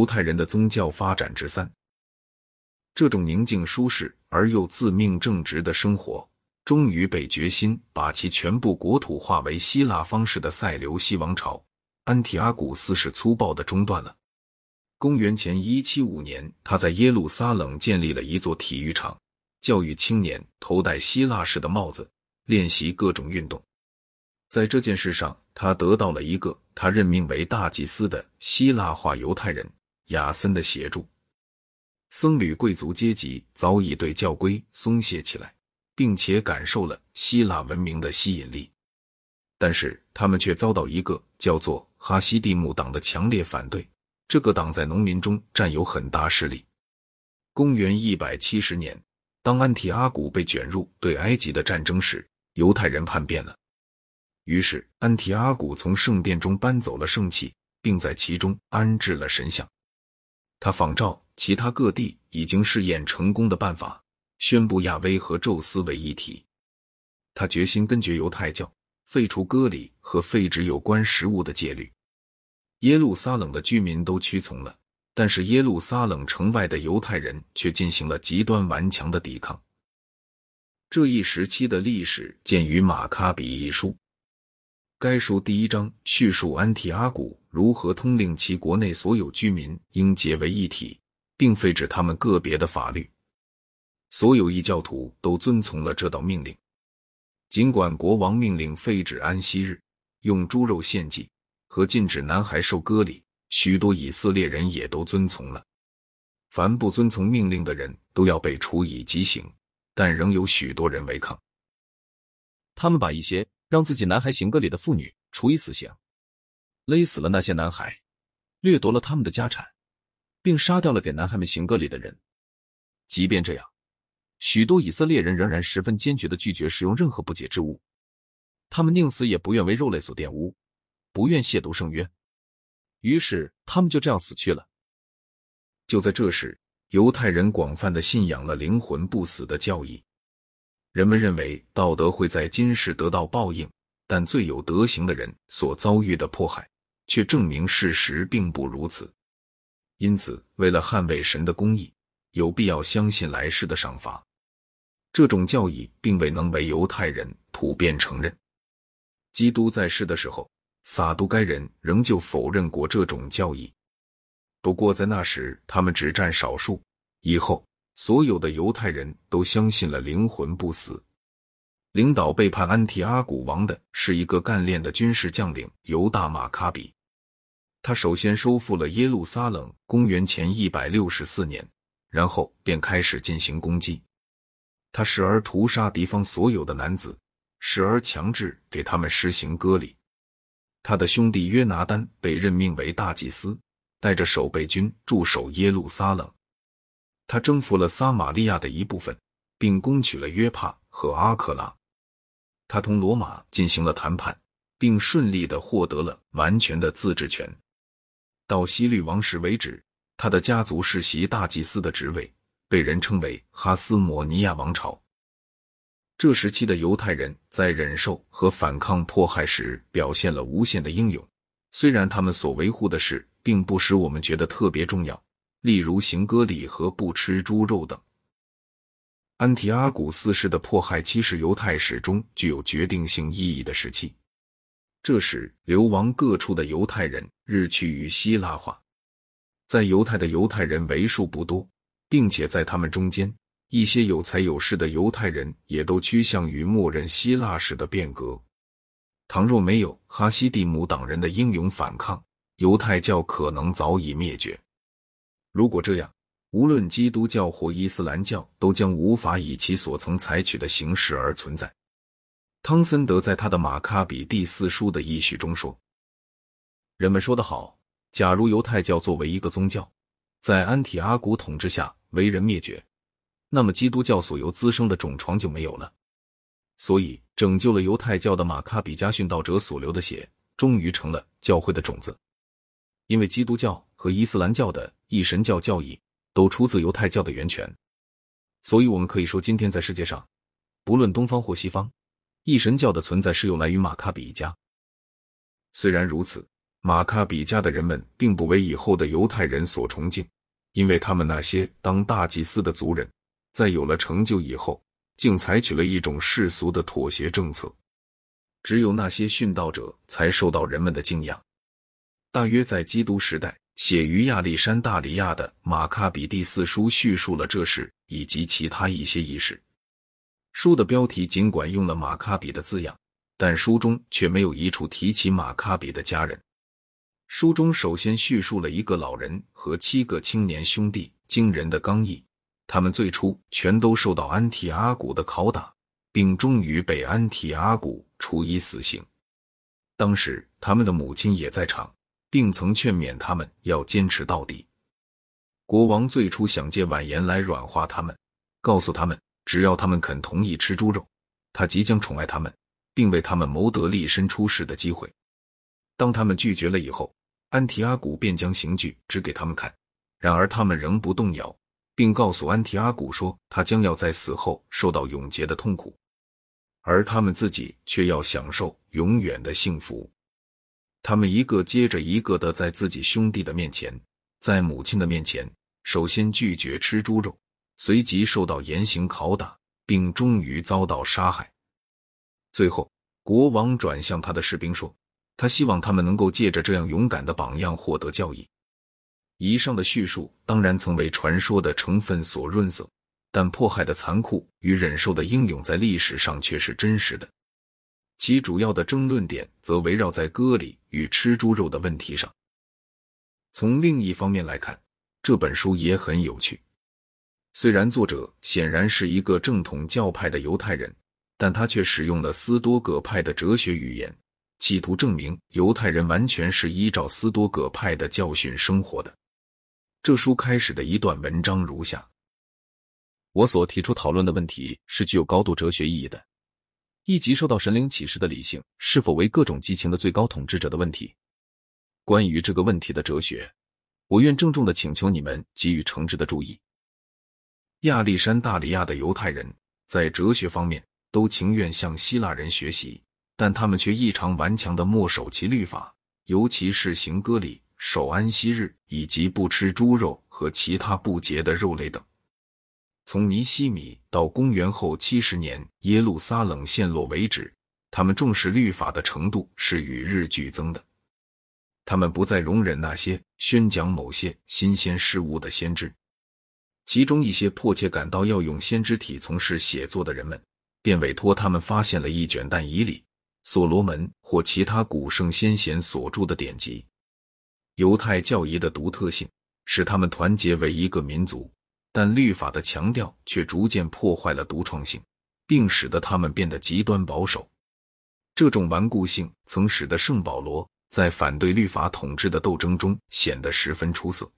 犹太人的宗教发展之三。这种宁静舒适而又自命正直的生活，终于被决心把其全部国土化为希腊方式的塞琉西王朝安提阿古斯是粗暴的中断了。公元前一七五年，他在耶路撒冷建立了一座体育场，教育青年头戴希腊式的帽子，练习各种运动。在这件事上，他得到了一个他任命为大祭司的希腊化犹太人亚森的协助。僧侣贵族阶级早已对教规松懈起来，并且感受了希腊文明的吸引力，但是他们却遭到一个叫做哈西蒂姆党的强烈反对。这个党在农民中占有很大势力。公元一百七十年，当安提阿古被卷入对埃及的战争时，犹太人叛变了。于是，安提阿古从圣殿中搬走了圣器，并在其中安置了神像。他仿照其他各地已经试验成功的办法，宣布亚威和宙斯为一体。他决心根绝犹太教，废除割礼和废止有关食物的戒律。耶路撒冷的居民都屈从了，但是耶路撒冷城外的犹太人却进行了极端顽强的抵抗。这一时期的历史见于《马卡比》一书。该书第一章叙述安提阿古如何通令其国内所有居民应结为一体，并废止他们个别的法律。所有异教徒都遵从了这道命令。尽管国王命令废止安息日、用猪肉献祭和禁止男孩受割礼，许多以色列人也都遵从了。凡不遵从命令的人都要被处以极刑，但仍有许多人违抗。他们把一些。让自己男孩行割礼的妇女处以死刑，勒死了那些男孩，掠夺了他们的家产，并杀掉了给男孩们行割礼的人。即便这样，许多以色列人仍然十分坚决的拒绝使用任何不洁之物，他们宁死也不愿为肉类所玷污，不愿亵渎圣约。于是他们就这样死去了。就在这时，犹太人广泛的信仰了灵魂不死的教义。人们认为道德会在今世得到报应，但最有德行的人所遭遇的迫害，却证明事实并不如此。因此，为了捍卫神的公义，有必要相信来世的赏罚。这种教义并未能为犹太人普遍承认。基督在世的时候，撒都该人仍旧否认过这种教义。不过在那时，他们只占少数。以后。所有的犹太人都相信了灵魂不死。领导背叛安提阿古王的是一个干练的军事将领犹大马卡比。他首先收复了耶路撒冷，公元前一百六十四年，然后便开始进行攻击。他时而屠杀敌方所有的男子，时而强制给他们实行割礼。他的兄弟约拿丹被任命为大祭司，带着守备军驻守耶路撒冷。他征服了撒玛利亚的一部分，并攻取了约帕和阿克拉。他同罗马进行了谈判，并顺利的获得了完全的自治权。到希律王时为止，他的家族世袭大祭司的职位，被人称为哈斯摩尼亚王朝。这时期的犹太人在忍受和反抗迫害时表现了无限的英勇，虽然他们所维护的事并不使我们觉得特别重要。例如行割礼和不吃猪肉等。安提阿古四世的迫害期是犹太史中具有决定性意义的时期。这时，流亡各处的犹太人日趋于希腊化。在犹太的犹太人为数不多，并且在他们中间，一些有才有势的犹太人也都趋向于默认希腊式的变革。倘若没有哈西蒂姆党人的英勇反抗，犹太教可能早已灭绝。如果这样，无论基督教或伊斯兰教都将无法以其所曾采取的形式而存在。汤森德在他的《马卡比第四书》的译序中说：“人们说得好，假如犹太教作为一个宗教，在安提阿古统治下为人灭绝，那么基督教所由滋生的种床就没有了。所以，拯救了犹太教的马卡比家殉道者所流的血，终于成了教会的种子。因为基督教和伊斯兰教的。”一神教教义都出自犹太教的源泉，所以我们可以说，今天在世界上，不论东方或西方，一神教的存在是由来于马卡比一家。虽然如此，马卡比家的人们并不为以后的犹太人所崇敬，因为他们那些当大祭司的族人，在有了成就以后，竟采取了一种世俗的妥协政策。只有那些殉道者才受到人们的敬仰。大约在基督时代，写于亚历山大里亚的《马卡比第四书》叙述了这事以及其他一些仪式。书的标题尽管用了“马卡比”的字样，但书中却没有一处提起马卡比的家人。书中首先叙述了一个老人和七个青年兄弟惊人的刚毅，他们最初全都受到安提阿古的拷打，并终于被安提阿古处以死刑。当时他们的母亲也在场，并曾劝勉他们要坚持到底。国王最初想借婉言来软化他们，告诉他们。只要他们肯同意吃猪肉，他即将宠爱他们，并为他们谋得立身出世的机会。当他们拒绝了以后，安提阿古便将刑具指给他们看。然而他们仍不动摇，并告诉安提阿古说，他将要在死后受到永劫的痛苦，而他们自己却要享受永远的幸福。他们一个接着一个的在自己兄弟的面前，在母亲的面前，首先拒绝吃猪肉。随即受到严刑拷打，并终于遭到杀害。最后，国王转向他的士兵说：“他希望他们能够借着这样勇敢的榜样获得教益。”以上的叙述当然曾为传说的成分所润色，但迫害的残酷与忍受的英勇在历史上却是真实的。其主要的争论点则围绕在割礼与吃猪肉的问题上。从另一方面来看，这本书也很有趣。虽然作者显然是一个正统教派的犹太人，但他却使用了斯多葛派的哲学语言，企图证明犹太人完全是依照斯多葛派的教训生活的。这书开始的一段文章如下：我所提出讨论的问题是具有高度哲学意义的，以及受到神灵启示的理性是否为各种激情的最高统治者的问题。关于这个问题的哲学，我愿郑重的请求你们给予诚挚的注意。亚历山大里亚的犹太人在哲学方面都情愿向希腊人学习，但他们却异常顽强的默守其律法，尤其是行割礼、守安息日以及不吃猪肉和其他不洁的肉类等。从尼西米到公元后七十年耶路撒冷陷落为止，他们重视律法的程度是与日俱增的。他们不再容忍那些宣讲某些新鲜事物的先知。其中一些迫切感到要用先知体从事写作的人们，便委托他们发现了一卷但以理、所罗门或其他古圣先贤所著的典籍。犹太教义的独特性使他们团结为一个民族，但律法的强调却逐渐破坏了独创性，并使得他们变得极端保守。这种顽固性曾使得圣保罗在反对律法统治的斗争中显得十分出色。